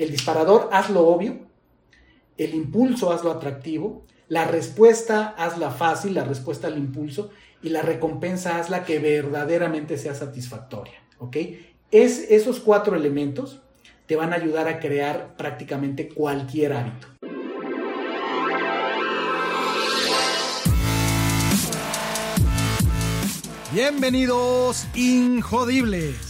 El disparador, hazlo obvio. El impulso, hazlo atractivo. La respuesta, hazla fácil, la respuesta al impulso. Y la recompensa, hazla que verdaderamente sea satisfactoria. ¿Ok? Es, esos cuatro elementos te van a ayudar a crear prácticamente cualquier hábito. Bienvenidos, Injodibles.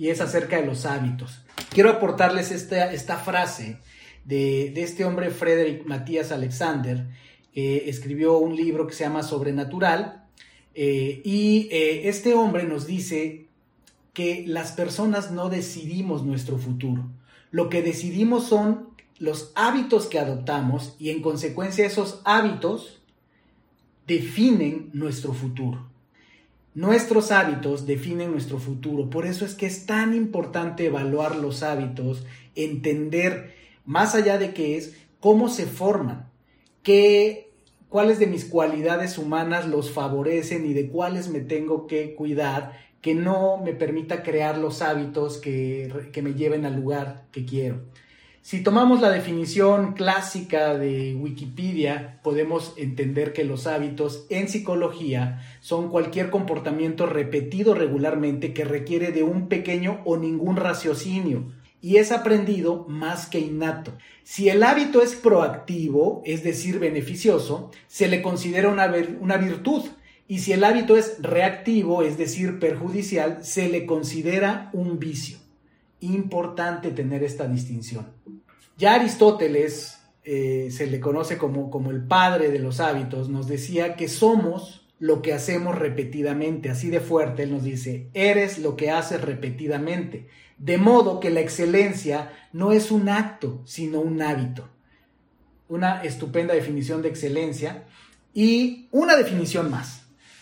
y es acerca de los hábitos. Quiero aportarles esta, esta frase de, este hombre, Frederick Matías Alexander, que escribió un libro que se llama Sobrenatural. Eh, y eh, este hombre nos dice que las personas no decidimos nuestro futuro. Lo que decidimos son los hábitos que adoptamos y en consecuencia esos hábitos definen nuestro futuro. Nuestros hábitos definen nuestro futuro, por eso es que es tan importante evaluar los hábitos, entender más allá de qué es, cómo se forman, qué, cuáles de mis cualidades humanas los favorecen y de cuáles me tengo que cuidar, que no me permita crear los hábitos que, que me lleven al lugar que quiero. Si tomamos la definición clásica de Wikipedia, podemos entender que los hábitos en psicología son cualquier comportamiento repetido regularmente que requiere de un pequeño o ningún raciocinio y es aprendido más que innato. Si el hábito es proactivo, es decir, beneficioso, se le considera una, una virtud y si el hábito es reactivo, es decir, perjudicial, se le considera un vicio importante tener esta distinción. Ya Aristóteles, eh, se le conoce como, como el padre de los hábitos, nos decía que somos lo que hacemos repetidamente, así de fuerte, él nos dice, eres lo que haces repetidamente, de modo que la excelencia no es un acto, sino un hábito. Una estupenda definición de excelencia y una definición más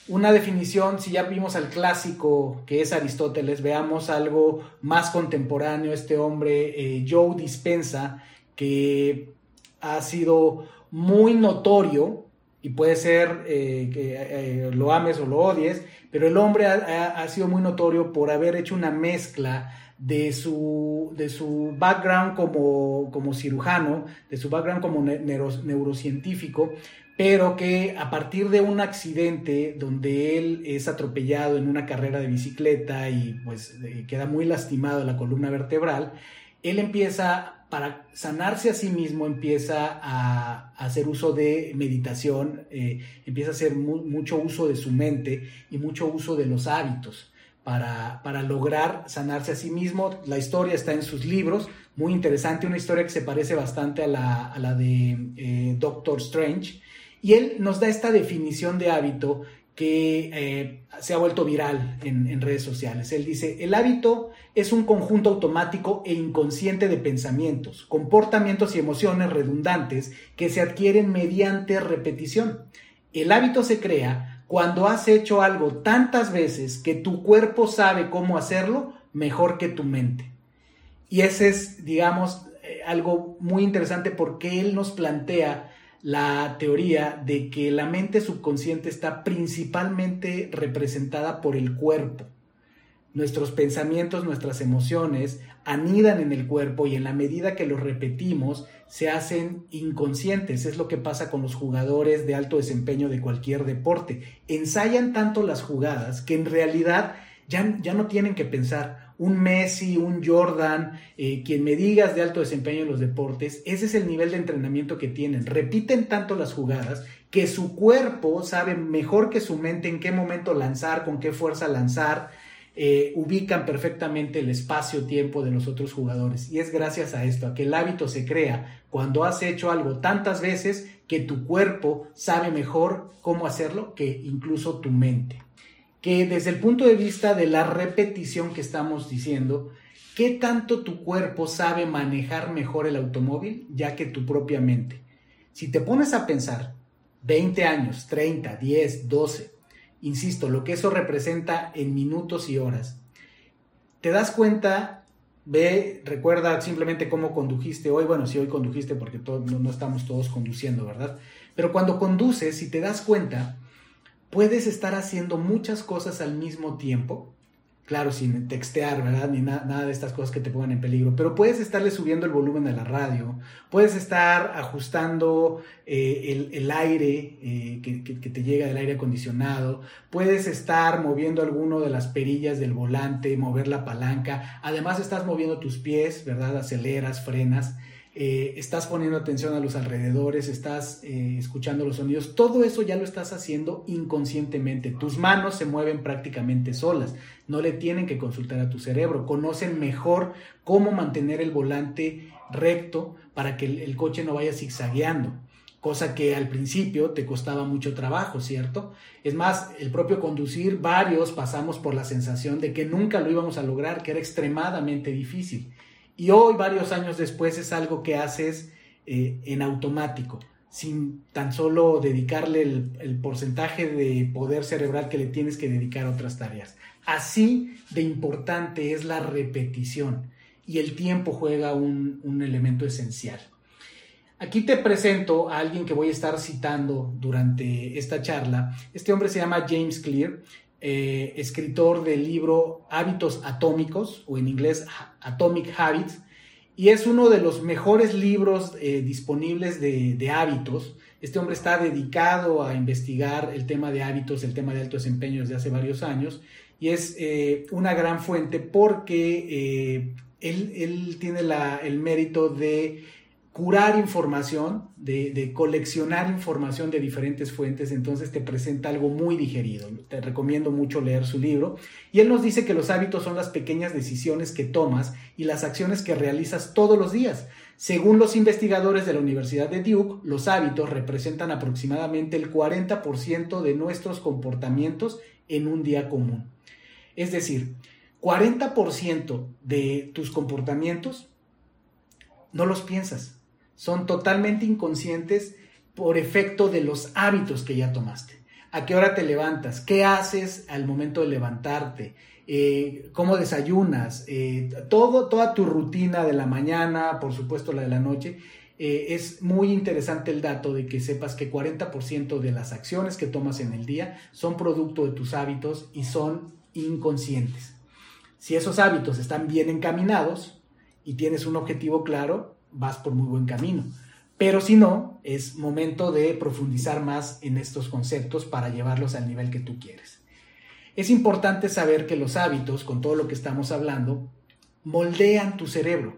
una definición, si ya vimos al clásico que es Aristóteles, veamos algo más contemporáneo, este hombre eh, Joe Dispensa, que ha sido muy notorio y puede ser eh, que eh, lo ames o lo odies, pero el hombre ha, sido muy notorio por haber hecho una mezcla de su, de su background como, como cirujano, de su background como neurocientífico, pero que a partir de un accidente donde él es atropellado en una carrera de bicicleta y pues queda muy lastimado la columna vertebral, él empieza, para sanarse a sí mismo, empieza a, hacer uso de meditación, eh, empieza a hacer mucho uso de su mente y mucho uso de los hábitos. Para, para, lograr sanarse a sí mismo. La historia está en sus libros, muy interesante, una historia que se parece bastante a la, de eh, Doctor Strange, y él nos da esta definición de hábito que eh, se ha vuelto viral en, redes sociales. Él dice, el hábito es un conjunto automático e inconsciente de pensamientos, comportamientos y emociones redundantes que se adquieren mediante repetición. El hábito se crea cuando has hecho algo tantas veces que tu cuerpo sabe cómo hacerlo mejor que tu mente. Y ese es, digamos, eh, algo muy interesante porque él nos plantea la teoría de que la mente subconsciente está principalmente representada por el cuerpo. Nuestros pensamientos, nuestras emociones anidan en el cuerpo y en la medida que los repetimos se hacen inconscientes. Es lo que pasa con los jugadores de alto desempeño de cualquier deporte. Ensayan tanto las jugadas que en realidad ya, ya no tienen que pensar un Messi, un Jordan, eh, quien me digas de alto desempeño en los deportes, ese es el nivel de entrenamiento que tienen. Repiten tanto las jugadas que su cuerpo sabe mejor que su mente en qué momento lanzar, con qué fuerza lanzar, eh, ubican perfectamente el espacio-tiempo de los otros jugadores. Y es gracias a esto, a que el hábito se crea cuando has hecho algo tantas veces que tu cuerpo sabe mejor cómo hacerlo que incluso tu mente que desde el punto de vista de la repetición que estamos diciendo, ¿Qué tanto tu cuerpo sabe manejar mejor el automóvil ya que tu propia mente? Si te pones a pensar 20 años, 30, 10, 12, insisto, lo que eso representa en minutos y horas, te das cuenta, ve, recuerda simplemente cómo condujiste hoy, bueno, si hoy condujiste porque no, no estamos todos conduciendo, ¿verdad? Pero cuando conduces, si te das cuenta, puedes estar haciendo muchas cosas al mismo tiempo claro, sin textear, ¿verdad? Ni nada de estas cosas que te pongan en peligro, pero puedes estarle subiendo el volumen de la radio, puedes estar ajustando eh, el, aire eh, que, que, te llega del aire acondicionado, puedes estar moviendo alguno de las perillas del volante, mover la palanca, además estás moviendo tus pies, ¿verdad? Aceleras, frenas. Eh, estás poniendo atención a los alrededores, estás eh, escuchando los sonidos, todo eso ya lo estás haciendo inconscientemente. Tus manos se mueven prácticamente solas, no le tienen que consultar a tu cerebro, conocen mejor cómo mantener el volante recto para que el, el coche no vaya zigzagueando cosa que al principio te costaba mucho trabajo, ¿cierto? Es más, el propio conducir, varios pasamos por la sensación de que nunca lo íbamos a lograr, que era extremadamente difícil. Y hoy, varios años después, es algo que haces eh, en automático, sin tan solo dedicarle el, porcentaje de poder cerebral que le tienes que dedicar a otras tareas. Así de importante es la repetición y el tiempo juega un, elemento esencial. Aquí te presento a alguien que voy a estar citando durante esta charla. Este hombre se llama James Clear, eh, escritor del libro Hábitos Atómicos, o en inglés Atomic Habits, y es uno de los mejores libros eh, disponibles de, hábitos. Este hombre está dedicado a investigar el tema de hábitos, el tema de alto desempeño desde hace varios años, y es eh, una gran fuente porque él, tiene el mérito de curar información, de, coleccionar información de diferentes fuentes, entonces te presenta algo muy digerido. Te recomiendo mucho leer su libro. Y él nos dice que los hábitos son las pequeñas decisiones que tomas y las acciones que realizas todos los días. Según los investigadores de la Universidad de Duke, los hábitos representan aproximadamente el 40% de nuestros comportamientos en un día común. Es decir, 40% de tus comportamientos no los piensas, son totalmente inconscientes por efecto de los hábitos que ya tomaste. ¿A qué hora te levantas? ¿Qué haces al momento de levantarte? Eh, ¿Cómo desayunas? Eh, todo, toda tu rutina de la mañana, por supuesto la de la noche. Eh, es muy interesante el dato de que sepas que 40% de las acciones que tomas en el día son producto de tus hábitos y son inconscientes. Si esos hábitos están bien encaminados y tienes un objetivo claro, vas por muy buen camino. Pero si no, es momento de profundizar más en estos conceptos para llevarlos al nivel que tú quieres. Es importante saber que los hábitos, con todo lo que estamos hablando, moldean tu cerebro.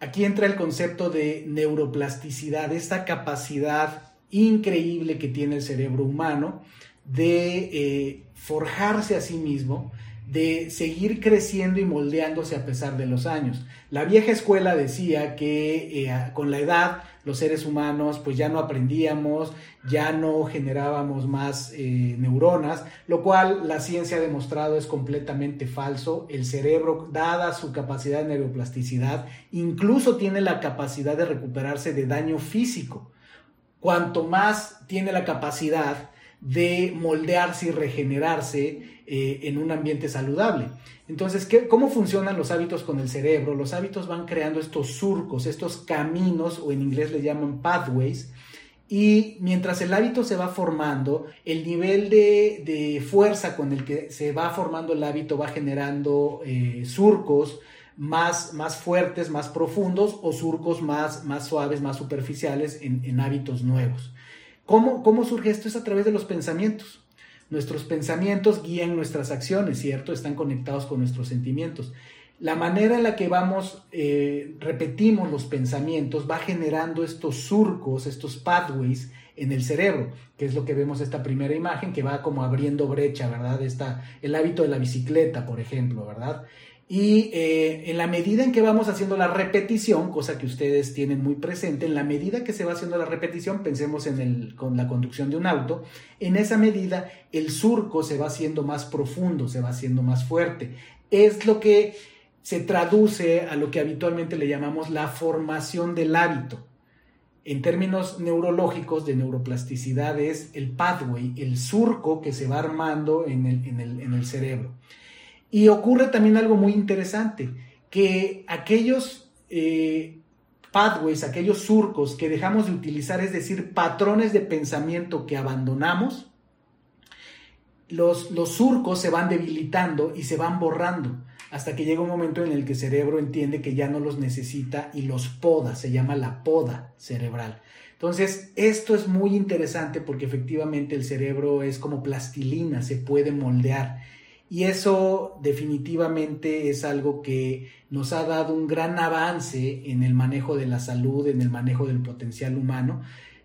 Aquí entra el concepto de neuroplasticidad, esta capacidad increíble que tiene el cerebro humano de eh, forjarse a sí mismo de seguir creciendo y moldeándose a pesar de los años. La vieja escuela decía que eh, con la edad los seres humanos pues ya no aprendíamos, ya no generábamos más eh, neuronas, lo cual la ciencia ha demostrado es completamente falso. El cerebro, dada su capacidad de neuroplasticidad, incluso tiene la capacidad de recuperarse de daño físico. Cuanto más tiene la capacidad de moldearse y regenerarse eh, en un ambiente saludable. Entonces, ¿qué, ¿cómo funcionan los hábitos con el cerebro? Los hábitos van creando estos surcos, estos caminos, o en inglés le llaman pathways, y mientras el hábito se va formando, el nivel de, fuerza con el que se va formando el hábito va generando eh, surcos más, más fuertes, más profundos o surcos más, más suaves, más superficiales en hábitos nuevos. ¿Cómo, surge esto? Es a través de los pensamientos. Nuestros pensamientos guían nuestras acciones, ¿cierto? Están conectados con nuestros sentimientos. La manera en la que vamos, eh, repetimos los pensamientos, va generando estos surcos, estos pathways en el cerebro, que es lo que vemos esta primera imagen, que va como abriendo brecha, ¿verdad? Está el hábito de la bicicleta, por ejemplo, ¿verdad? Y eh, en la medida en que vamos haciendo la repetición, cosa que ustedes tienen muy presente, en la medida que se va haciendo la repetición, pensemos en el, con la conducción de un auto, en esa medida el surco se va haciendo más profundo, se va haciendo más fuerte. Es lo que se traduce a lo que habitualmente le llamamos la formación del hábito. En términos neurológicos de neuroplasticidad es el pathway, el surco que se va armando en el, cerebro. Y ocurre también algo muy interesante, que aquellos eh, pathways, aquellos surcos que dejamos de utilizar, es decir, patrones de pensamiento que abandonamos, los, los surcos se van debilitando y se van borrando hasta que llega un momento en el que el cerebro entiende que ya no los necesita y los poda, se llama la poda cerebral. Entonces, esto es muy interesante porque efectivamente el cerebro es como plastilina, se puede moldear. Y eso definitivamente es algo que nos ha dado un gran avance en el manejo de la salud, en el manejo del potencial humano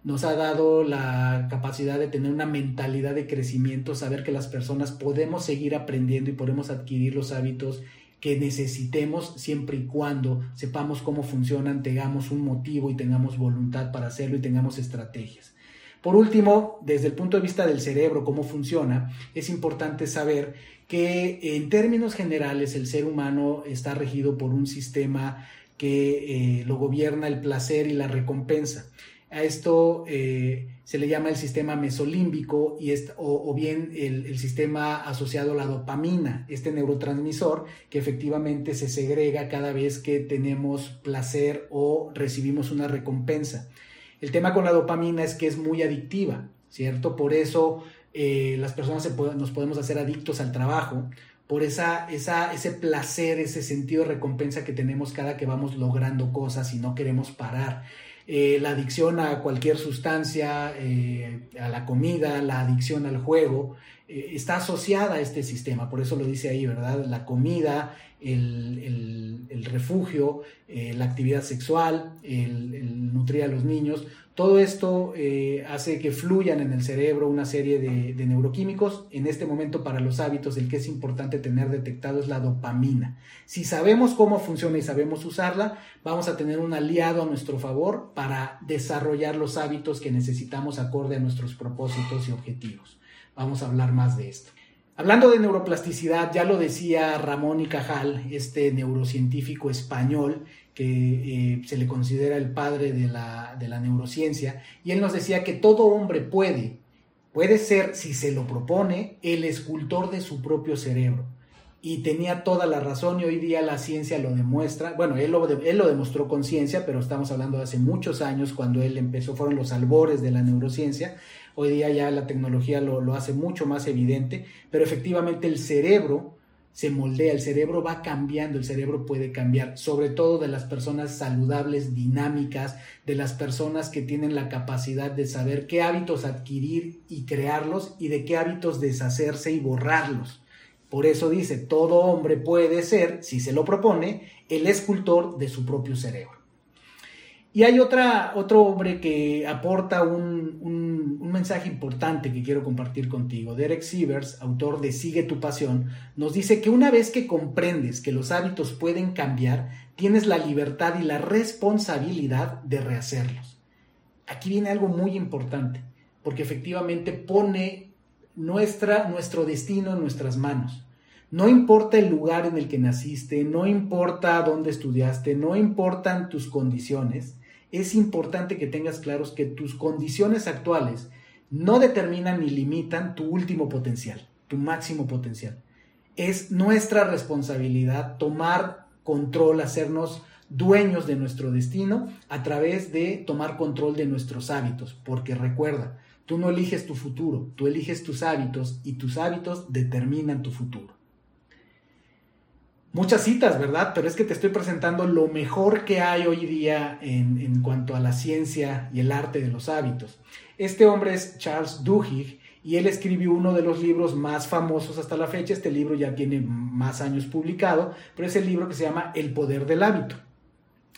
nos ha dado la capacidad de tener una mentalidad de crecimiento, saber que las personas podemos seguir aprendiendo y podemos adquirir los hábitos que necesitemos siempre y cuando sepamos cómo funcionan, tengamos un motivo y tengamos voluntad para hacerlo y tengamos estrategias. Por último, desde el punto de vista del cerebro, cómo funciona, es importante saber que en términos generales el ser humano está regido por un sistema que eh, lo gobierna el placer y la recompensa. A esto eh, se le llama el sistema mesolímbico y o, bien el, sistema asociado a la dopamina, este neurotransmisor que efectivamente se segrega cada vez que tenemos placer o recibimos una recompensa. El tema con la dopamina es que es muy adictiva, ¿cierto? Por eso eh, las personas nos podemos hacer adictos al trabajo, por esa, esa, ese placer, ese sentido de recompensa que tenemos cada que vamos logrando cosas y no queremos parar. Eh, la adicción a cualquier sustancia, eh, a la comida, la adicción al juego, eh, está asociada a este sistema, por eso lo dice ahí, ¿verdad? La comida, el, refugio, la actividad sexual, el, nutrir a los niños, todo esto hace que fluyan en el cerebro una serie de, de, neuroquímicos. En este momento para los hábitos el que es importante tener detectado es la dopamina. Si sabemos cómo funciona y sabemos usarla, vamos a tener un aliado a nuestro favor para desarrollar los hábitos que necesitamos acorde a nuestros propósitos y objetivos. Vamos a hablar más de esto. Hablando de neuroplasticidad, ya lo decía Ramón y Cajal, este neurocientífico español que eh, se le considera el padre de la, de la neurociencia, y él nos decía que todo hombre puede, puede ser, si se lo propone, el escultor de su propio cerebro y tenía toda la razón y hoy día la ciencia lo demuestra. Bueno, él lo, él lo demostró con ciencia, pero estamos hablando de hace muchos años cuando él empezó, fueron los albores de la neurociencia. Hoy día ya la tecnología lo, lo hace mucho más evidente, pero efectivamente el cerebro se moldea, el cerebro va cambiando, el cerebro puede cambiar, sobre todo de las personas saludables, dinámicas, de las personas que tienen la capacidad de saber qué hábitos adquirir y crearlos y de qué hábitos deshacerse y borrarlos. Por eso dice, todo hombre puede ser, si se lo propone, el escultor de su propio cerebro. Y hay otra, otro hombre que aporta un, un, mensaje importante que quiero compartir contigo. Derek Sievers, autor de Sigue tu pasión, nos dice que una vez que comprendes que los hábitos pueden cambiar, tienes la libertad y la responsabilidad de rehacerlos. Aquí viene algo muy importante, porque efectivamente pone nuestra, nuestro destino en nuestras manos. No importa el lugar en el que naciste, no importa dónde estudiaste, no importan tus condiciones, es importante que tengas claros que tus condiciones actuales no determinan ni limitan tu último potencial, tu máximo potencial. Es nuestra responsabilidad tomar control, hacernos dueños de nuestro destino a través de tomar control de nuestros hábitos, porque recuerda, Tú no eliges tu futuro, tú eliges tus hábitos y tus hábitos determinan tu futuro. Muchas citas, ¿verdad? Pero es que te estoy presentando lo mejor que hay hoy día en, cuanto a la ciencia y el arte de los hábitos. Este hombre es Charles Duhigg y él escribió uno de los libros más famosos hasta la fecha. Este libro ya tiene más años publicado, pero es el libro que se llama El poder del hábito.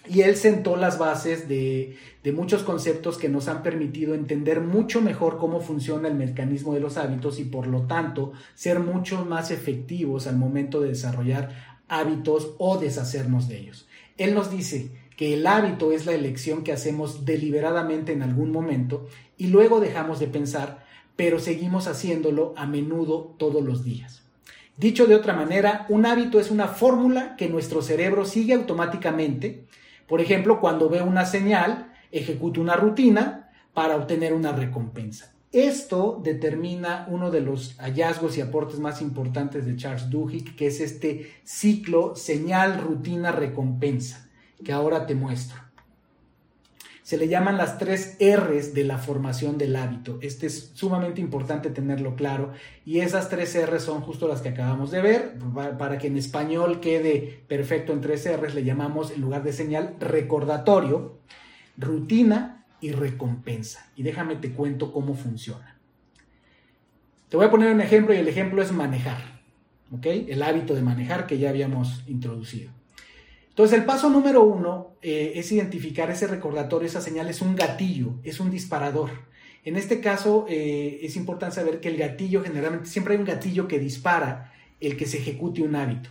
Y él sentó las bases de, muchos conceptos que nos han permitido entender mucho mejor cómo funciona el mecanismo de los hábitos y por lo tanto ser mucho más efectivos al momento de desarrollar hábitos o deshacernos de ellos. Él nos dice que el hábito es la elección que hacemos deliberadamente en algún momento y luego dejamos de pensar, pero seguimos haciéndolo a menudo todos los días. Dicho de otra manera, un hábito es una fórmula que nuestro cerebro sigue automáticamente. Por ejemplo, cuando ve una señal, ejecuta una rutina para obtener una recompensa. Esto determina uno de los hallazgos y aportes más importantes de Charles Duhigg, que es este ciclo señal, rutina, recompensa, que ahora te muestro. Se le llaman las tres R's de la formación del hábito. Este es sumamente importante tenerlo claro. Y esas tres R's son justo las que acabamos de ver. Para que en español quede perfecto en tres R's, le llamamos en lugar de señal recordatorio, rutina y recompensa. Y déjame te cuento cómo funciona. Te voy a poner un ejemplo y el ejemplo es manejar. ¿Ok? El hábito de manejar que ya habíamos introducido. Entonces, el paso número uno eh, es identificar ese recordatorio, esa señal es un gatillo, es un disparador. En este caso, eh, es importante saber que el gatillo, generalmente, siempre hay un gatillo que dispara el que se ejecute un hábito.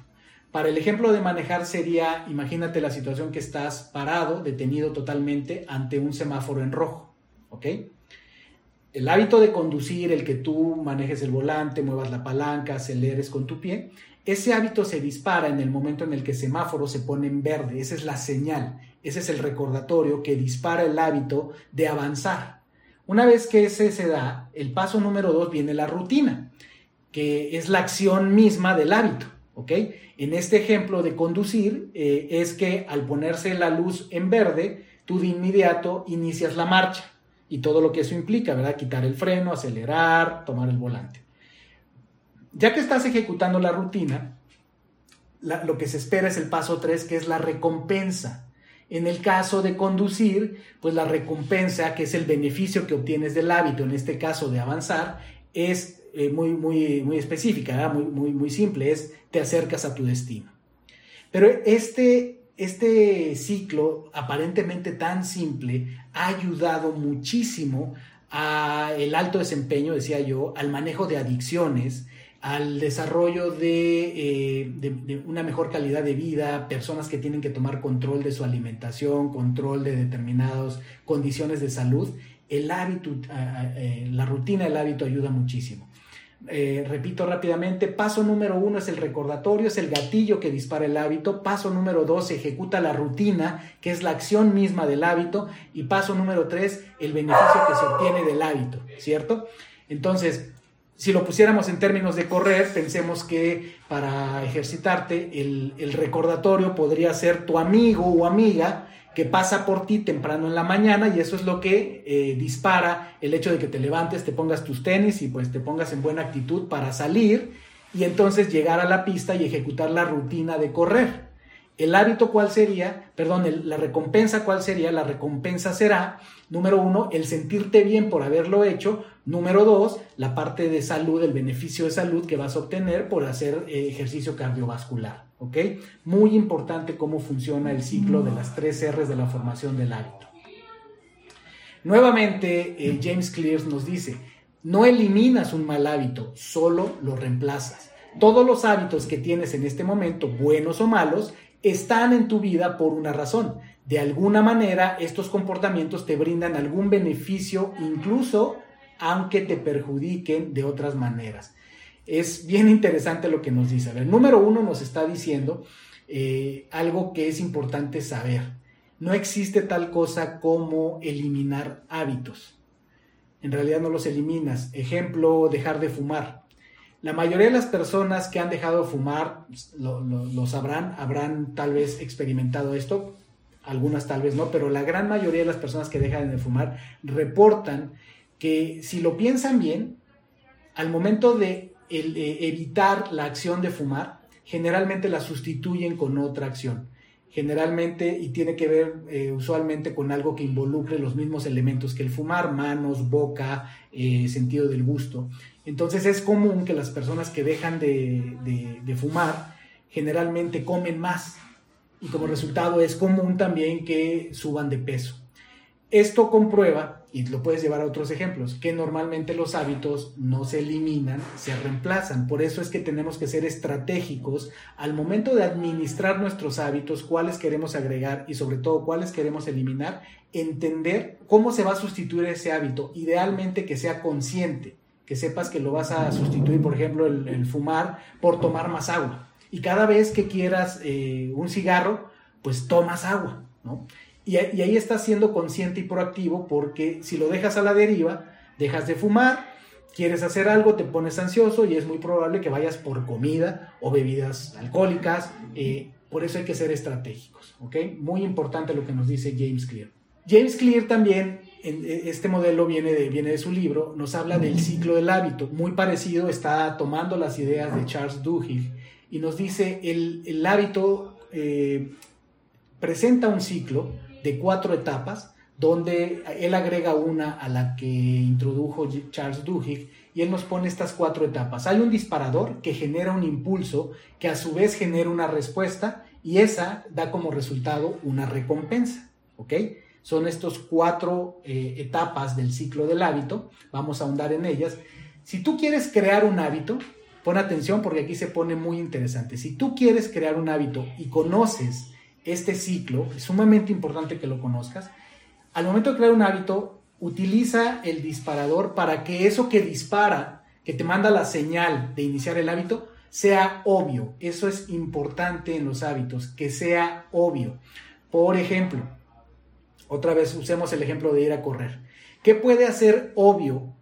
Para el ejemplo de manejar sería, imagínate la situación que estás parado, detenido totalmente ante un semáforo en rojo, ¿ok? El hábito de conducir, el que tú manejes el volante, muevas la palanca, aceleres con tu pie, ese hábito se dispara en el momento en el que el semáforo se pone en verde. Esa es la señal, ese es el recordatorio que dispara el hábito de avanzar. Una vez que ese se da, el paso número dos viene la rutina, que es la acción misma del hábito. En este ejemplo de conducir eh, es que al ponerse la luz en verde, tú de inmediato inicias la marcha y todo lo que eso implica, ¿verdad? Quitar el freno, acelerar, tomar el volante. Ya que estás ejecutando la rutina, lo que se espera es el paso 3, que es la recompensa. En el caso de conducir, pues la recompensa, que es el beneficio que obtienes del hábito, en este caso de avanzar, es eh, muy, muy, muy específica, muy, muy, muy simple, es te acercas a tu destino. Pero este, este ciclo, aparentemente tan simple, ha ayudado muchísimo al alto desempeño, decía yo, al manejo de adicciones, al desarrollo eh, de, una mejor calidad de vida, personas que tienen que tomar control de su alimentación, control de determinadas condiciones de salud, el eh, la rutina del hábito ayuda muchísimo. Eh, repito rápidamente, paso número uno es el recordatorio, es el gatillo que dispara el hábito. Paso número dos, ejecuta la rutina, que es la acción misma del hábito. Y paso número tres, el beneficio que se obtiene del hábito, ¿cierto? Entonces, si lo pusiéramos en términos de correr, pensemos que para ejercitarte el, recordatorio podría ser tu amigo o amiga que pasa por ti temprano en la mañana y eso es lo que eh, dispara el hecho de que te levantes, te pongas tus tenis y pues te pongas en buena actitud para salir y entonces llegar a la pista y ejecutar la rutina de correr. El hábito cuál sería, perdón, la recompensa cuál sería, la recompensa será, número uno, el sentirte bien por haberlo hecho, número dos, la parte de salud, el beneficio de salud que vas a obtener por hacer eh, ejercicio cardiovascular, ¿ok? Muy importante cómo funciona el ciclo de las tres R's de la formación del hábito. Nuevamente, eh, James Clear nos dice, no eliminas un mal hábito, solo lo reemplazas. Todos los hábitos que tienes en este momento, buenos o malos, están en tu vida por una razón. De alguna manera, estos comportamientos te brindan algún beneficio, incluso aunque te perjudiquen de otras maneras. Es bien interesante lo que nos dice. el número uno nos está diciendo eh, algo que es importante saber. No existe tal cosa como eliminar hábitos. En realidad no los eliminas. Ejemplo, dejar de fumar. La mayoría de las personas que han dejado de fumar pues, lo, sabrán, habrán tal vez experimentado esto, algunas tal vez no, pero la gran mayoría de las personas que dejan de fumar reportan que si lo piensan bien, al momento de evitar la acción de fumar, generalmente la sustituyen con otra acción. Generalmente, y tiene que ver eh, usualmente con algo que involucre los mismos elementos que el fumar, manos, boca, eh, sentido del gusto. Entonces es común que las personas que dejan de, fumar generalmente comen más y como resultado es común también que suban de peso. Esto comprueba, y lo puedes llevar a otros ejemplos, que normalmente los hábitos no se eliminan, se reemplazan. Por eso es que tenemos que ser estratégicos al momento de administrar nuestros hábitos, cuáles queremos agregar y sobre todo cuáles queremos eliminar, entender cómo se va a sustituir ese hábito, idealmente que sea consciente que sepas que lo vas a sustituir, por ejemplo, el, fumar por tomar más agua. Y cada vez que quieras eh, un cigarro, pues tomas agua, ¿no? Y, ahí estás siendo consciente y proactivo porque si lo dejas a la deriva, dejas de fumar, quieres hacer algo, te pones ansioso y es muy probable que vayas por comida o bebidas alcohólicas. Eh, por eso hay que ser estratégicos, ¿ok? Muy importante lo que nos dice James Clear. James Clear también, en este modelo viene de, viene de su libro, nos habla del ciclo del hábito. Muy parecido, está tomando las ideas de Charles Duhigg y nos dice el, el hábito eh, presenta un ciclo de cuatro etapas donde él agrega una a la que introdujo Charles Duhigg y él nos pone estas cuatro etapas. Hay un disparador que genera un impulso que a su vez genera una respuesta y esa da como resultado una recompensa, ¿ok? Son estos cuatro eh, etapas del ciclo del hábito, vamos a ahondar en ellas. Si tú quieres crear un hábito, pon atención porque aquí se pone muy interesante. Si tú quieres crear un hábito y conoces este ciclo, es sumamente importante que lo conozcas, al momento de crear un hábito, utiliza el disparador para que eso que dispara, que te manda la señal de iniciar el hábito, sea obvio. Eso es importante en los hábitos, que sea obvio. Por ejemplo, otra vez usemos el ejemplo de ir a correr. ¿Qué puede hacer obvio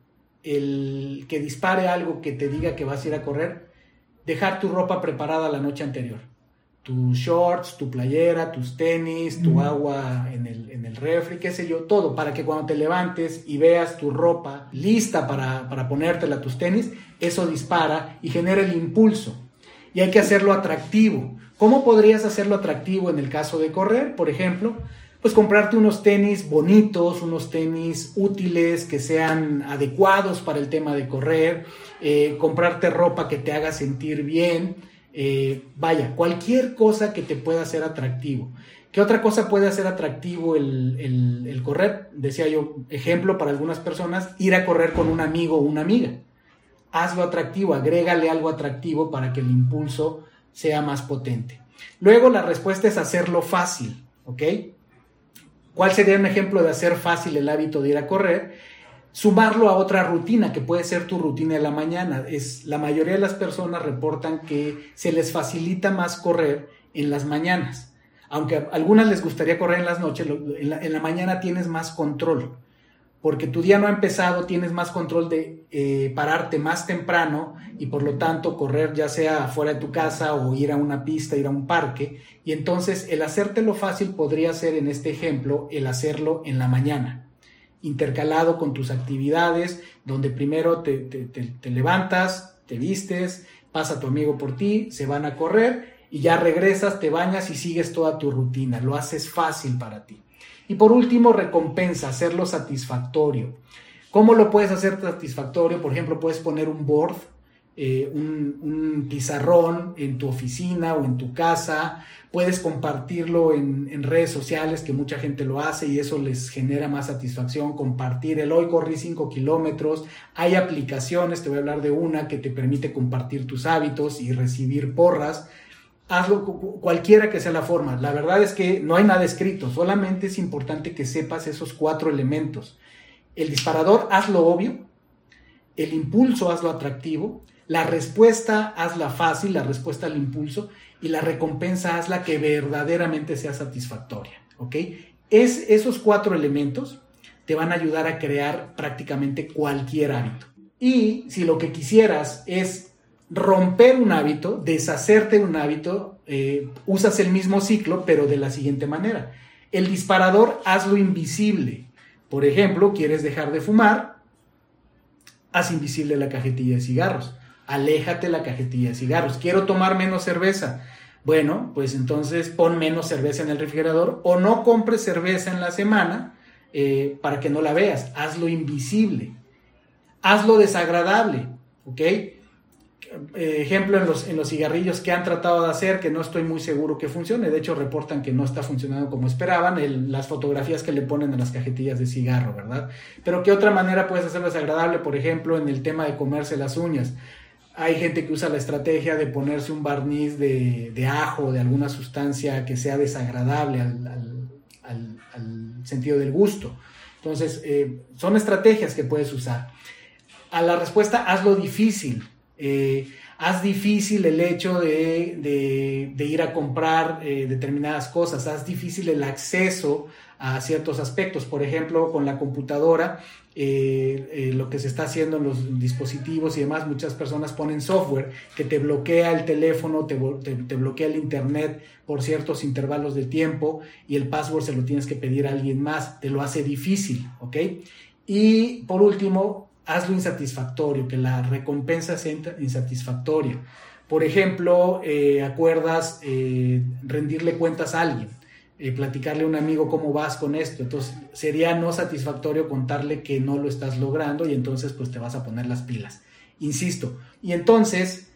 el que dispare algo que te diga que vas a ir a correr? Dejar tu ropa preparada la noche anterior tus shorts, tu playera, tus tenis, tu agua en el, en el refri, qué sé yo, todo, para que cuando te levantes y veas tu ropa lista para, para ponértela, tus tenis, eso dispara y genera el impulso. Y hay que hacerlo atractivo. ¿Cómo podrías hacerlo atractivo en el caso de correr? Por ejemplo, pues comprarte unos tenis bonitos, unos tenis útiles que sean adecuados para el tema de correr, eh, comprarte ropa que te haga sentir bien, eh, vaya, cualquier cosa que te pueda hacer atractivo. ¿Qué otra cosa puede hacer atractivo el, correr? Decía yo, ejemplo para algunas personas, ir a correr con un amigo o una amiga. Hazlo atractivo, agrégale algo atractivo para que el impulso sea más potente. Luego la respuesta es hacerlo fácil, ¿ok? ¿Cuál sería un ejemplo de hacer fácil el hábito de ir a correr? Sumarlo a otra rutina que puede ser tu rutina de la mañana. Es, la mayoría de las personas reportan que se les facilita más correr en las mañanas. Aunque a algunas les gustaría correr en las noches, en la, mañana tienes más control. Porque tu día no ha empezado, tienes más control de eh, pararte más temprano y por lo tanto correr ya sea fuera de tu casa o ir a una pista, ir a un parque. Y entonces el hacértelo fácil podría ser en este ejemplo el hacerlo en la mañana intercalado con tus actividades, donde primero te, levantas, te vistes, pasa tu amigo por ti, se van a correr y ya regresas, te bañas y sigues toda tu rutina, lo haces fácil para ti. Y por último, recompensa, hacerlo satisfactorio. ¿Cómo lo puedes hacer satisfactorio? Por ejemplo, puedes poner un board, eh, un, pizarrón en tu oficina o en tu casa, puedes compartirlo en, redes sociales, que mucha gente lo hace y eso les genera más satisfacción, compartir. El hoy corrí 5 kilómetros, hay aplicaciones, te voy a hablar de una que te permite compartir tus hábitos y recibir porras, hazlo cualquiera que sea la forma, la verdad es que no hay nada escrito, solamente es importante que sepas esos cuatro elementos. El disparador, hazlo obvio, el impulso, hazlo atractivo, la respuesta hazla fácil, la respuesta al impulso, y la recompensa hazla que verdaderamente sea satisfactoria. ¿Ok? Es, esos cuatro elementos te van a ayudar a crear prácticamente cualquier hábito. Y si lo que quisieras es romper un hábito, deshacerte de un hábito, eh, usas el mismo ciclo, pero de la siguiente manera. El disparador hazlo invisible. Por ejemplo, quieres dejar de fumar, haz invisible la cajetilla de cigarros aléjate la cajetilla de cigarros. Quiero tomar menos cerveza. Bueno, pues entonces pon menos cerveza en el refrigerador o no compres cerveza en la semana eh, para que no la veas. Hazlo invisible. Hazlo desagradable. ¿Ok? Eh, ejemplo en los, en los cigarrillos que han tratado de hacer, que no estoy muy seguro que funcione. De hecho, reportan que no está funcionando como esperaban. las fotografías que le ponen en las cajetillas de cigarro, ¿verdad? Pero ¿qué otra manera puedes hacerlo desagradable? Por ejemplo, en el tema de comerse las uñas. Hay gente que usa la estrategia de ponerse un barniz de, ajo, de alguna sustancia que sea desagradable al, sentido del gusto. Entonces, eh, son estrategias que puedes usar. a la respuesta, hazlo difícil. Eh, haz difícil el hecho de, ir a comprar eh, determinadas cosas, haz difícil el acceso a ciertos aspectos. Por ejemplo, con la computadora, eh, eh, lo que se está haciendo en los dispositivos y demás, muchas personas ponen software que te bloquea el teléfono, te, bloquea el internet por ciertos intervalos de tiempo y el password se lo tienes que pedir a alguien más, te lo hace difícil, ¿ok? Y por último, hazlo insatisfactorio, que la recompensa sea insatisfactoria. Por ejemplo, eh, acuerdas rendirle cuentas a alguien platicarle a un amigo cómo vas con esto. Entonces sería no satisfactorio contarle que no lo estás logrando y entonces pues te vas a poner las pilas. Insisto. Y entonces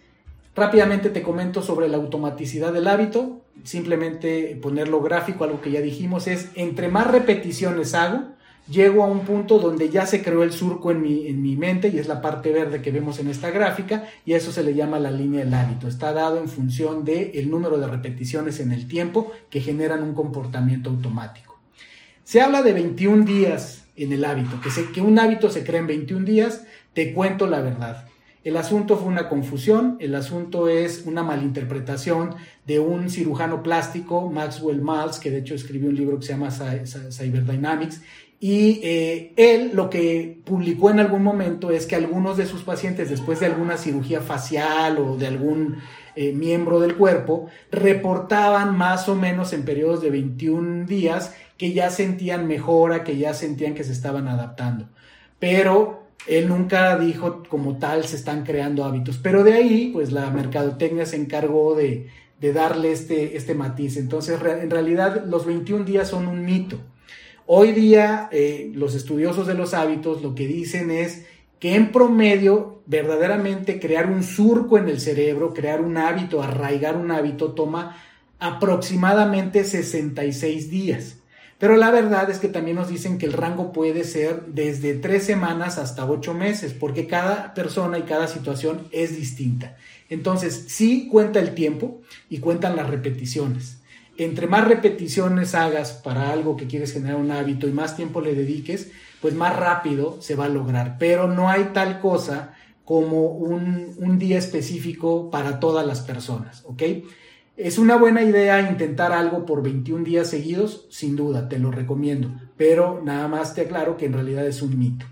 rápidamente te comento sobre la automaticidad del hábito. Simplemente ponerlo gráfico, algo que ya dijimos, es entre más repeticiones hago, llego a un punto donde ya se creó el surco en mi, en mi mente y es la parte verde que vemos en esta gráfica y eso se le llama la línea del hábito. Está dado en función del el número de repeticiones en el tiempo que generan un comportamiento automático. Se habla de 21 días en el hábito, que, que un hábito se crea en 21 días, te cuento la verdad. El asunto fue una confusión, el asunto es una malinterpretación de un cirujano plástico, Maxwell Maltz, que de hecho escribió un libro que se llama Cyberdynamics, y eh, él lo que publicó en algún momento es que algunos de sus pacientes, después de alguna cirugía facial o de algún eh, miembro del cuerpo, reportaban más o menos en periodos de 21 días que ya sentían mejora, que ya sentían que se estaban adaptando. Pero él nunca dijo como tal se están creando hábitos. Pero de ahí, pues la mercadotecnia se encargó de, de darle este, este matiz. Entonces, en realidad, los 21 días son un mito. Hoy día eh, los estudiosos de los hábitos lo que dicen es que en promedio verdaderamente crear un surco en el cerebro, crear un hábito, arraigar un hábito toma aproximadamente 66 días. Pero la verdad es que también nos dicen que el rango puede ser desde tres semanas hasta ocho meses, porque cada persona y cada situación es distinta. Entonces, sí cuenta el tiempo y cuentan las repeticiones entre más repeticiones hagas para algo que quieres generar un hábito y más tiempo le dediques, pues más rápido se va a lograr. Pero no hay tal cosa como un, día específico para todas las personas, ¿ok? Es una buena idea intentar algo por 21 días seguidos, sin duda, te lo recomiendo, pero nada más te aclaro que en realidad es un mito.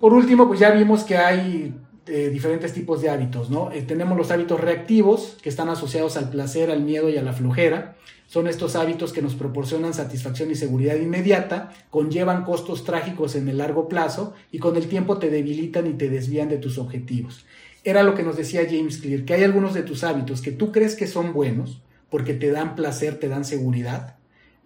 Por último, pues ya vimos que hay eh, diferentes tipos de hábitos, ¿no? Eh, tenemos los hábitos reactivos, que están asociados al placer, al miedo y a la flojera. Son estos hábitos que nos proporcionan satisfacción y seguridad inmediata, conllevan costos trágicos en el largo plazo y con el tiempo te debilitan y te desvían de tus objetivos. Era lo que nos decía James Clear, que hay algunos de tus hábitos que tú crees que son buenos porque te dan placer, te dan seguridad,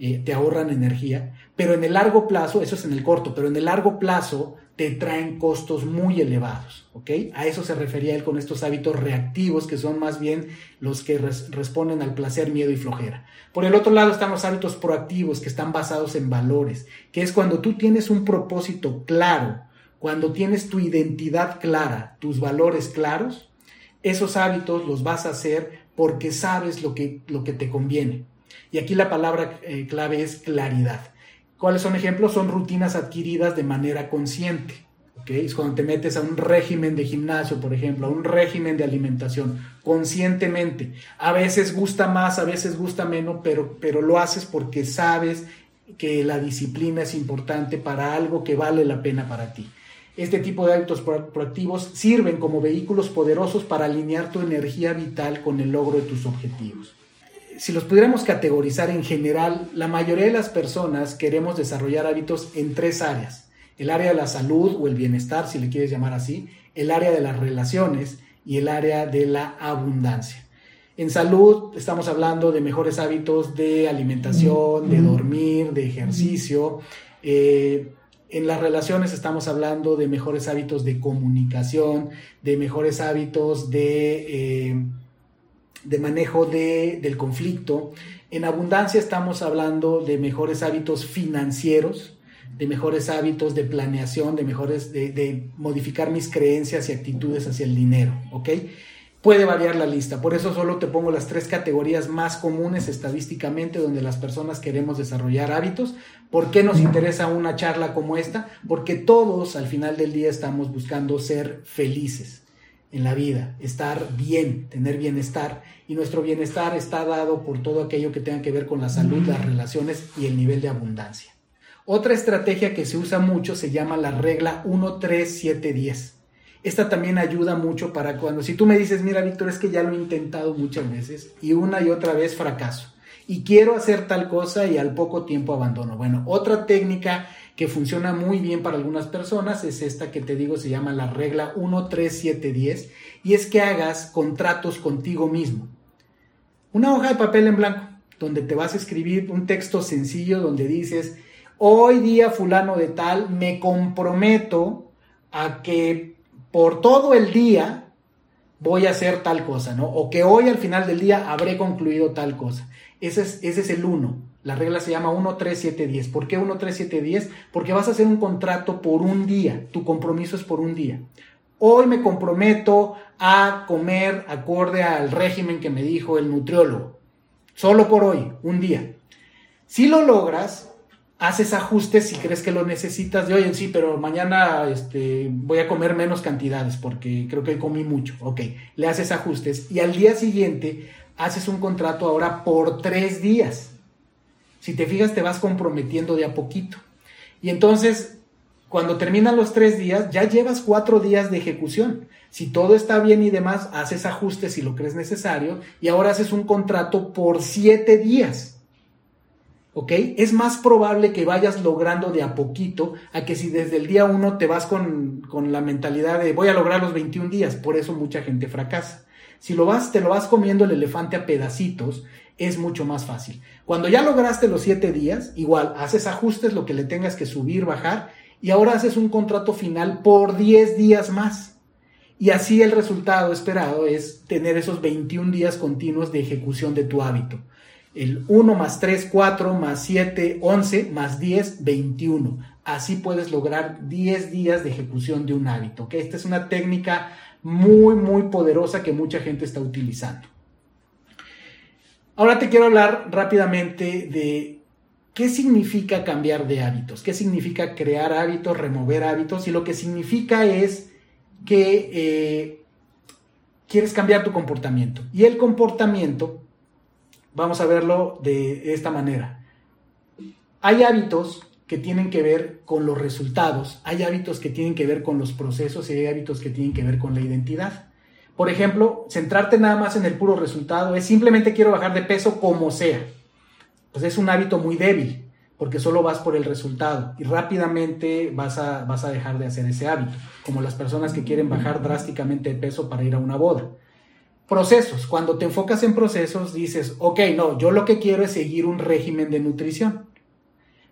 eh, te ahorran energía, pero en el largo plazo, eso es en el corto, pero en el largo plazo te traen costos muy elevados, ¿ok? A eso se refería él con estos hábitos reactivos, que son más bien los que responden al placer, miedo y flojera. Por el otro lado están los hábitos proactivos, que están basados en valores, que es cuando tú tienes un propósito claro, cuando tienes tu identidad clara, tus valores claros, esos hábitos los vas a hacer porque sabes lo que, lo que te conviene. Y aquí la palabra eh, clave es claridad. ¿Cuáles son ejemplos? Son rutinas adquiridas de manera consciente. Es cuando te metes a un régimen de gimnasio, por ejemplo, a un régimen de alimentación, conscientemente. A veces gusta más, a veces gusta menos, pero, pero lo haces porque sabes que la disciplina es importante para algo que vale la pena para ti. Este tipo de hábitos proactivos sirven como vehículos poderosos para alinear tu energía vital con el logro de tus objetivos si los pudiéramos categorizar en general, la mayoría de las personas queremos desarrollar hábitos en tres áreas. El área de la salud o el bienestar, si le quieres llamar así, el área de las relaciones y el área de la abundancia. En salud estamos hablando de mejores hábitos de alimentación, de dormir, de ejercicio. Eh, en las relaciones estamos hablando de mejores hábitos de comunicación, de mejores hábitos de... Eh, de manejo de, del conflicto. En abundancia estamos hablando de mejores hábitos financieros, de mejores hábitos de planeación, de mejores, de, modificar mis creencias y actitudes hacia el dinero, ¿ok? Puede variar la lista. Por eso solo te pongo las tres categorías más comunes estadísticamente donde las personas queremos desarrollar hábitos. ¿Por qué nos interesa una charla como esta? Porque todos al final del día estamos buscando ser felices en la vida, estar bien, tener bienestar. Y nuestro bienestar está dado por todo aquello que tenga que ver con la salud, las relaciones y el nivel de abundancia. Otra estrategia que se usa mucho se llama la regla 13710 esta también ayuda mucho para cuando, si tú me dices, mira, Víctor, es que ya lo he intentado muchas veces y una y otra vez fracaso y quiero hacer tal cosa y al poco tiempo abandono. Bueno, otra técnica que funciona muy bien para algunas personas es esta que te digo, se llama la regla 13710 y es que hagas contratos contigo mismo. Una hoja de papel en blanco donde te vas a escribir un texto sencillo donde dices, hoy día fulano de tal, me comprometo a que por todo el día voy a hacer tal cosa, ¿no? O que hoy al final del día habré concluido tal cosa. Ese es, es el 1. La regla se llama 1, 3, 7, 10. ¿Por qué 1, 3, 7, 10? Porque vas a hacer un contrato por un día. Tu compromiso es por un día. Hoy me comprometo a comer acorde al régimen que me dijo el nutriólogo. Solo por hoy, un día. Si lo logras, haces ajustes si crees que lo necesitas de hoy en sí, pero mañana este, voy a comer menos cantidades porque creo que comí mucho. Ok, le haces ajustes y al día siguiente haces un contrato ahora por tres días. Si te fijas, te vas comprometiendo de a poquito. Y entonces, cuando terminan los tres días, ya llevas cuatro días de ejecución. Si todo está bien y demás, haces ajustes si lo crees necesario y ahora haces un contrato por siete días. ¿Ok? Es más probable que vayas logrando de a poquito a que si desde el día uno te vas con, la mentalidad de voy a lograr los 21 días, por eso mucha gente fracasa. Si lo vas, te lo vas comiendo el elefante a pedacitos, es mucho más fácil. Cuando ya lograste los 7 días, igual haces ajustes, lo que le tengas que subir, bajar, y ahora haces un contrato final por 10 días más. Y así el resultado esperado es tener esos 21 días continuos de ejecución de tu hábito. El 1 más 3, 4, más 7, 11, más 10, 21. Así puedes lograr 10 días de ejecución de un hábito. Esta es una técnica muy, muy poderosa que mucha gente está utilizando. Ahora te quiero hablar rápidamente de qué significa cambiar de hábitos, qué significa crear hábitos, remover hábitos y lo que significa es que eh, quieres cambiar tu comportamiento. Y el comportamiento Vamos a verlo de esta manera. Hay hábitos que tienen que ver con los resultados, hay hábitos que tienen que ver con los procesos y hay hábitos que tienen que ver con la identidad. Por ejemplo, centrarte nada más en el puro resultado es simplemente quiero bajar de peso como sea. Pues es un hábito muy débil, porque solo vas por el resultado y rápidamente vas a, vas a dejar de hacer ese hábito, como las personas que quieren bajar drásticamente de peso para ir a una boda. Procesos. Cuando te enfocas en procesos, dices, ok, no, yo lo que quiero es seguir un régimen de nutrición.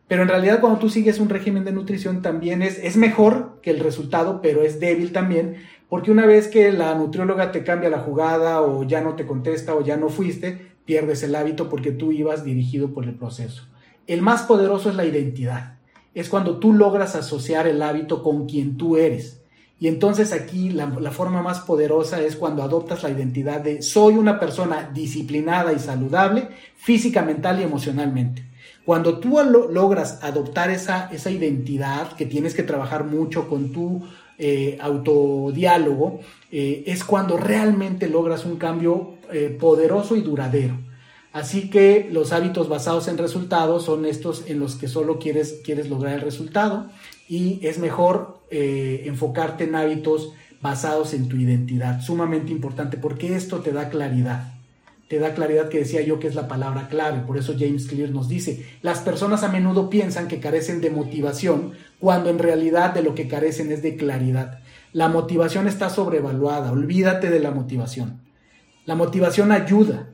Pero en realidad cuando tú sigues un régimen de nutrición también es, es mejor que el resultado, pero es débil también, porque una vez que la nutrióloga te cambia la jugada o ya no te contesta o ya no fuiste, pierdes el hábito porque tú ibas dirigido por el proceso. El más poderoso es la identidad. Es cuando tú logras asociar el hábito con quien tú eres. Y entonces aquí la, forma más poderosa es cuando adoptas la identidad de soy una persona disciplinada y saludable física, mental y emocionalmente. Cuando tú logras adoptar esa, esa identidad que tienes que trabajar mucho con tu eh, autodiálogo, eh, es cuando realmente logras un cambio eh, poderoso y duradero. Así que los hábitos basados en resultados son estos en los que solo quieres, quieres lograr el resultado y es mejor eh, enfocarte en hábitos basados en tu identidad, sumamente importante porque esto te da claridad. Te da claridad que decía yo que es la palabra clave, por eso James Clear nos dice, las personas a menudo piensan que carecen de motivación cuando en realidad de lo que carecen es de claridad. La motivación está sobrevaluada, olvídate de la motivación. La motivación ayuda,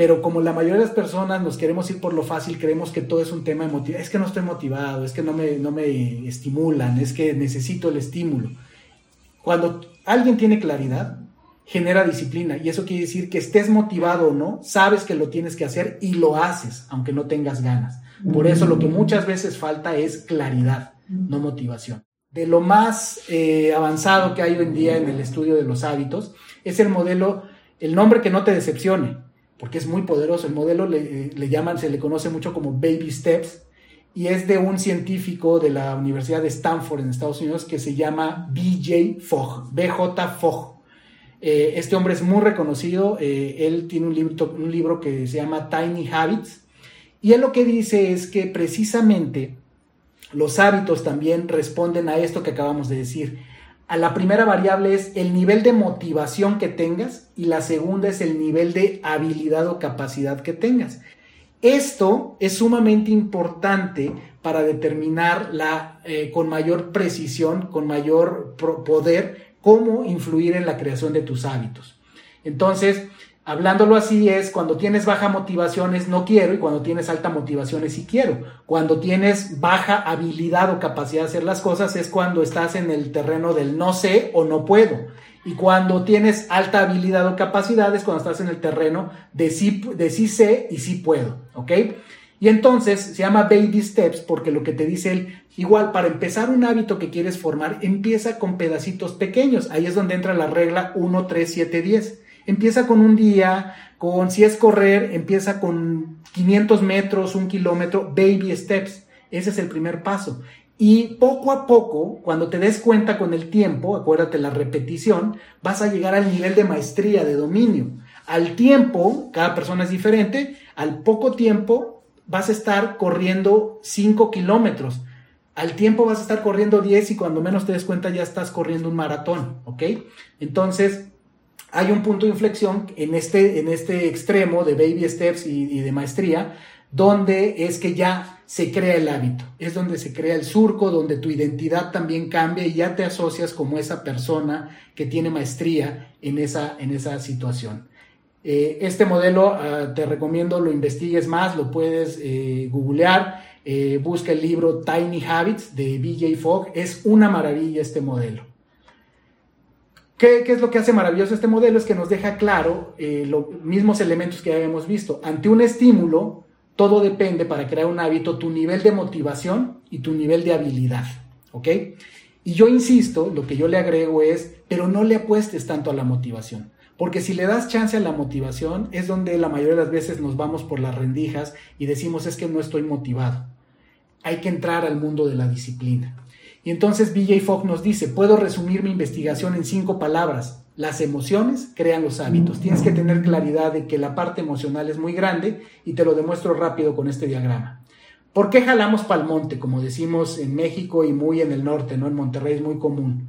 pero como la mayoría de las personas nos queremos ir por lo fácil, creemos que todo es un tema emotivo. Es que no estoy motivado, es que no me, no me estimulan, es que necesito el estímulo. Cuando alguien tiene claridad, genera disciplina y eso quiere decir que estés motivado o no, sabes que lo tienes que hacer y lo haces, aunque no tengas ganas. Por eso lo que muchas veces falta es claridad, no motivación. De lo más eh, avanzado que hay hoy en día en el estudio de los hábitos es el modelo El nombre que no te decepcione, porque es muy poderoso. El modelo le, le llaman, se le conoce mucho como Baby Steps y es de un científico de la Universidad de Stanford en Estados Unidos que se llama BJ Fogg, BJ Fogg. Eh, este hombre es muy reconocido, eh, él tiene un libro, un libro que se llama Tiny Habits y él lo que dice es que precisamente los hábitos también responden a esto que acabamos de decir. A la primera variable es el nivel de motivación que tengas y la segunda es el nivel de habilidad o capacidad que tengas. Esto es sumamente importante para determinar la, eh, con mayor precisión, con mayor poder, cómo influir en la creación de tus hábitos. Entonces, hablándolo así es cuando tienes baja motivación es no quiero y cuando tienes alta motivación es sí quiero. Cuando tienes baja habilidad o capacidad de hacer las cosas es cuando estás en el terreno del no sé o no puedo. Y cuando tienes alta habilidad o capacidad es cuando estás en el terreno de sí, de sí sé y sí puedo, ¿ok? Y entonces se llama baby steps porque lo que te dice él, igual para empezar un hábito que quieres formar, empieza con pedacitos pequeños. Ahí es donde entra la regla 1, 3, 7, 10. Empieza con un día, con si es correr, empieza con 500 metros, un kilómetro, baby steps. Ese es el primer paso. Y poco a poco, cuando te des cuenta con el tiempo, acuérdate la repetición, vas a llegar al nivel de maestría, de dominio. Al tiempo, cada persona es diferente, al poco tiempo vas a estar corriendo 5 kilómetros. Al tiempo vas a estar corriendo 10 y cuando menos te des cuenta ya estás corriendo un maratón, ¿ok? Entonces, hay un punto de inflexión en este, en este extremo de baby steps y, de maestría, donde es que ya se crea el hábito, es donde se crea el surco, donde tu identidad también cambia y ya te asocias como esa persona que tiene maestría en esa, en esa situación. Eh, este modelo ah, te recomiendo lo investigues más, lo puedes eh, googlear, eh, busca el libro Tiny Habits de BJ Fogg, es una maravilla este modelo. ¿Qué, ¿Qué, es lo que hace maravilloso este modelo? Es que nos deja claro los mismos elementos que ya hemos visto. Ante un estímulo, todo depende para crear un hábito, tu nivel de motivación y tu nivel de habilidad, ¿ok? Y yo insisto, lo que yo le agrego es, pero no le apuestes tanto a la motivación, porque si le das chance a la motivación es donde la mayoría de las veces nos vamos por las rendijas y decimos es que no estoy motivado. Hay que entrar al mundo de la disciplina. Y entonces BJ Fogg nos dice, puedo resumir mi investigación en cinco palabras. Las emociones crean los hábitos. Tienes que tener claridad de que la parte emocional es muy grande y te lo demuestro rápido con este diagrama. ¿Por qué jalamos palmonte, como decimos en México y muy en el norte, no en Monterrey es muy común?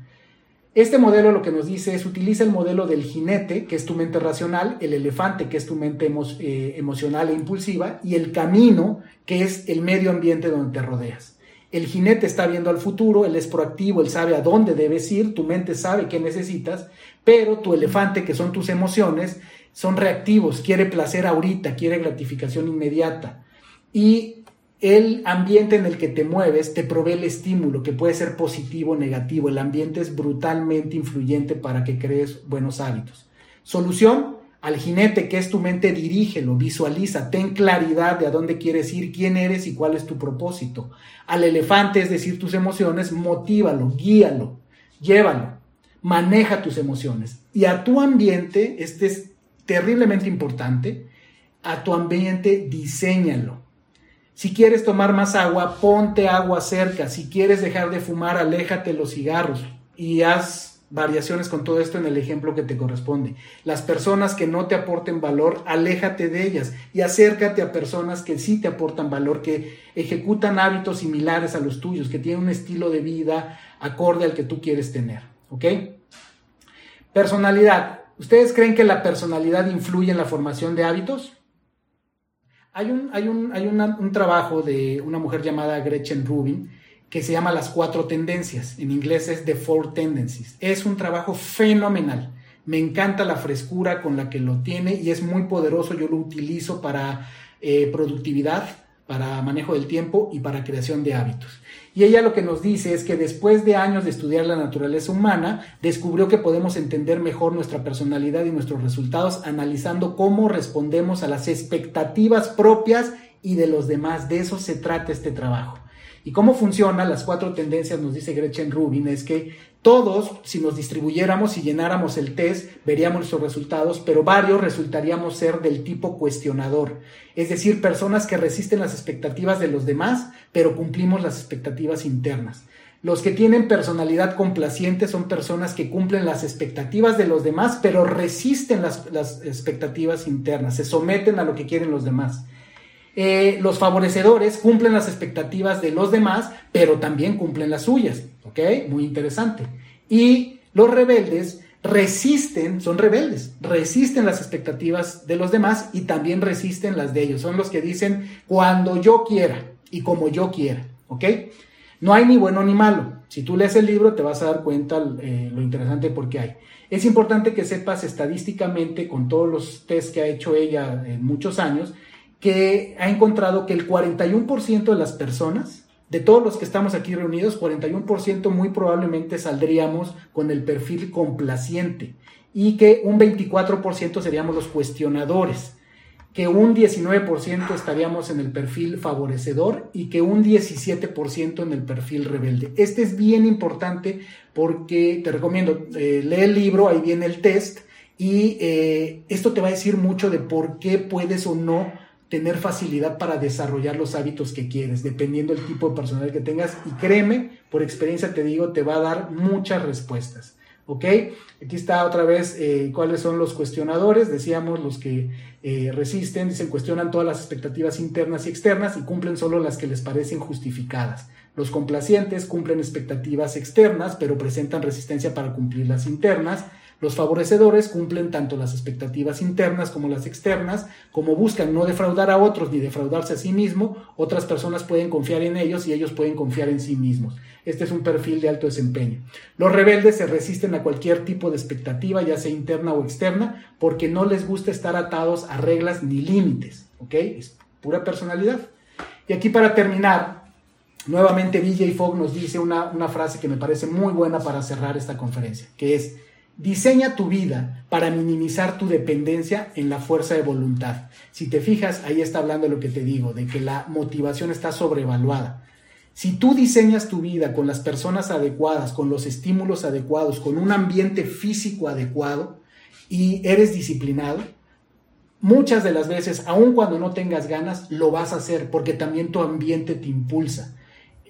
Este modelo lo que nos dice es utiliza el modelo del jinete, que es tu mente racional, el elefante, que es tu mente eh, emocional e impulsiva, y el camino, que es el medio ambiente donde te rodeas. El jinete está viendo al futuro, él es proactivo, él sabe a dónde debes ir, tu mente sabe qué necesitas, pero tu elefante, que son tus emociones, son reactivos, quiere placer ahorita, quiere gratificación inmediata. Y el ambiente en el que te mueves te provee el estímulo, que puede ser positivo o negativo. El ambiente es brutalmente influyente para que crees buenos hábitos. Solución, al jinete, que es tu mente, dirígelo, visualiza, ten claridad de a dónde quieres ir, quién eres y cuál es tu propósito. Al elefante, es decir, tus emociones, motívalo, guíalo, llévalo, maneja tus emociones. Y a tu ambiente, este es terriblemente importante, a tu ambiente diséñalo. Si quieres tomar más agua, ponte agua cerca. Si quieres dejar de fumar, aléjate los cigarros y haz variaciones con todo esto en el ejemplo que te corresponde. Las personas que no te aporten valor, aléjate de ellas y acércate a personas que sí te aportan valor, que ejecutan hábitos similares a los tuyos, que tienen un estilo de vida acorde al que tú quieres tener. ¿Ok? Personalidad. ¿Ustedes creen que la personalidad influye en la formación de hábitos? Hay un, hay un, hay un trabajo de una mujer llamada Gretchen Rubin que se llama Las Cuatro Tendencias. En inglés es The Four Tendencies. Es un trabajo fenomenal. Me encanta la frescura con la que lo tiene y es muy poderoso. Yo lo utilizo para eh, productividad, para manejo del tiempo y para creación de hábitos. Y ella lo que nos dice es que después de años de estudiar la naturaleza humana, descubrió que podemos entender mejor nuestra personalidad y nuestros resultados analizando cómo respondemos a las expectativas propias y de los demás. De eso se trata este trabajo. ¿Y cómo funciona? Las cuatro tendencias, nos dice Gretchen Rubin, es que todos, si nos distribuyéramos y llenáramos el test, veríamos nuestros resultados, pero varios resultaríamos ser del tipo cuestionador, es decir, personas que resisten las expectativas de los demás, pero cumplimos las expectativas internas. Los que tienen personalidad complaciente son personas que cumplen las expectativas de los demás, pero resisten las, expectativas internas, se someten a lo que quieren los demás. Eh, los favorecedores cumplen las expectativas de los demás, pero también cumplen las suyas. ¿Ok? Muy interesante. Y los rebeldes resisten, son rebeldes, resisten las expectativas de los demás y también resisten las de ellos. Son los que dicen cuando yo quiera y como yo quiera. ¿Ok? No hay ni bueno ni malo. Si tú lees el libro te vas a dar cuenta eh, lo interesante por qué hay. Es importante que sepas estadísticamente, con todos los test que ha hecho ella en muchos años, que ha encontrado que el 41% de las personas, de todos los que estamos aquí reunidos, 41% muy probablemente saldríamos con el perfil complaciente y que un 24% seríamos los cuestionadores, que un 19% estaríamos en el perfil favorecedor y que un 17% en el perfil rebelde. Este es bien importante porque te recomiendo, eh, lee el libro, ahí viene el test y eh, esto te va a decir mucho de por qué puedes o no tener facilidad para desarrollar los hábitos que quieres, dependiendo del tipo de personalidad que tengas. Y créeme, por experiencia te digo, te va a dar muchas respuestas. ¿Ok? Aquí está otra vez eh, cuáles son los cuestionadores. Decíamos los que eh, resisten, dicen, cuestionan todas las expectativas internas y externas y cumplen solo las que les parecen justificadas. Los complacientes cumplen expectativas externas, pero presentan resistencia para cumplir las internas. Los favorecedores cumplen tanto las expectativas internas como las externas, como buscan no defraudar a otros ni defraudarse a sí mismo, otras personas pueden confiar en ellos y ellos pueden confiar en sí mismos. Este es un perfil de alto desempeño. Los rebeldes se resisten a cualquier tipo de expectativa, ya sea interna o externa, porque no les gusta estar atados a reglas ni límites. ¿Ok? Es pura personalidad. Y aquí para terminar, nuevamente BJ Fogg nos dice una frase que me parece muy buena para cerrar esta conferencia, que es, Diseña tu vida para minimizar tu dependencia en la fuerza de voluntad. Si te fijas, ahí está hablando lo que te digo, de que la motivación está sobrevaluada. Si tú diseñas tu vida con las personas adecuadas, con los estímulos adecuados, con un ambiente físico adecuado y eres disciplinado, muchas de las veces, aun cuando no tengas ganas, lo vas a hacer porque también tu ambiente te impulsa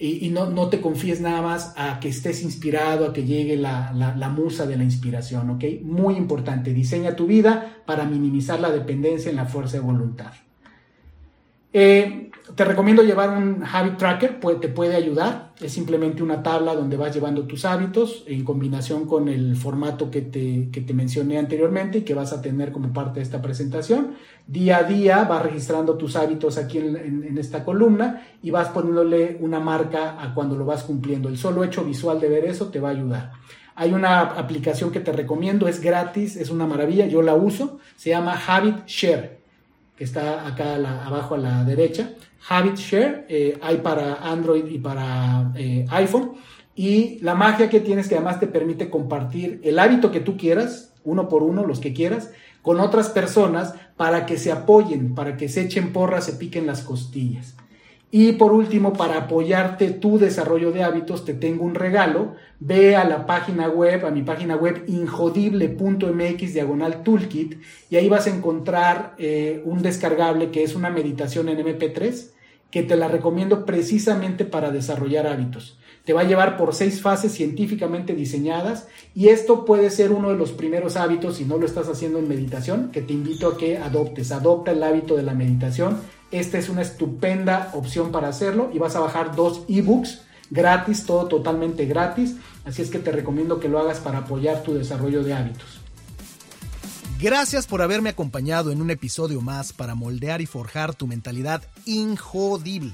y, no, no, te confíes nada más a que estés inspirado, a que llegue la, la, musa de la inspiración, ¿ok? Muy importante, diseña tu vida para minimizar la dependencia en la fuerza de voluntad. Eh, te recomiendo llevar un habit tracker, te puede ayudar. Es simplemente una tabla donde vas llevando tus hábitos en combinación con el formato que te, que te mencioné anteriormente y que vas a tener como parte de esta presentación. Día a día vas registrando tus hábitos aquí en, en esta columna y vas poniéndole una marca a cuando lo vas cumpliendo. El solo hecho visual de ver eso te va a ayudar. Hay una aplicación que te recomiendo, es gratis, es una maravilla, yo la uso, se llama Habit Share que está acá abajo a la derecha. Habit Share, eh, hay para Android y para eh, iPhone. Y la magia que tienes que además te permite compartir el hábito que tú quieras, uno por uno, los que quieras, con otras personas para que se apoyen, para que se echen porras, se piquen las costillas. Y por último, para apoyarte tu desarrollo de hábitos, te tengo un regalo. Ve a la página web, a mi página web injodible.mx diagonal y ahí vas a encontrar eh, un descargable que es una meditación en MP3 que te la recomiendo precisamente para desarrollar hábitos. Te va a llevar por seis fases científicamente diseñadas y esto puede ser uno de los primeros hábitos, si no lo estás haciendo en meditación, que te invito a que adoptes. Adopta el hábito de la meditación esta es una estupenda opción para hacerlo y vas a bajar dos ebooks gratis, todo totalmente gratis. Así es que te recomiendo que lo hagas para apoyar tu desarrollo de hábitos. Gracias por haberme acompañado en un episodio más para moldear y forjar tu mentalidad injodible.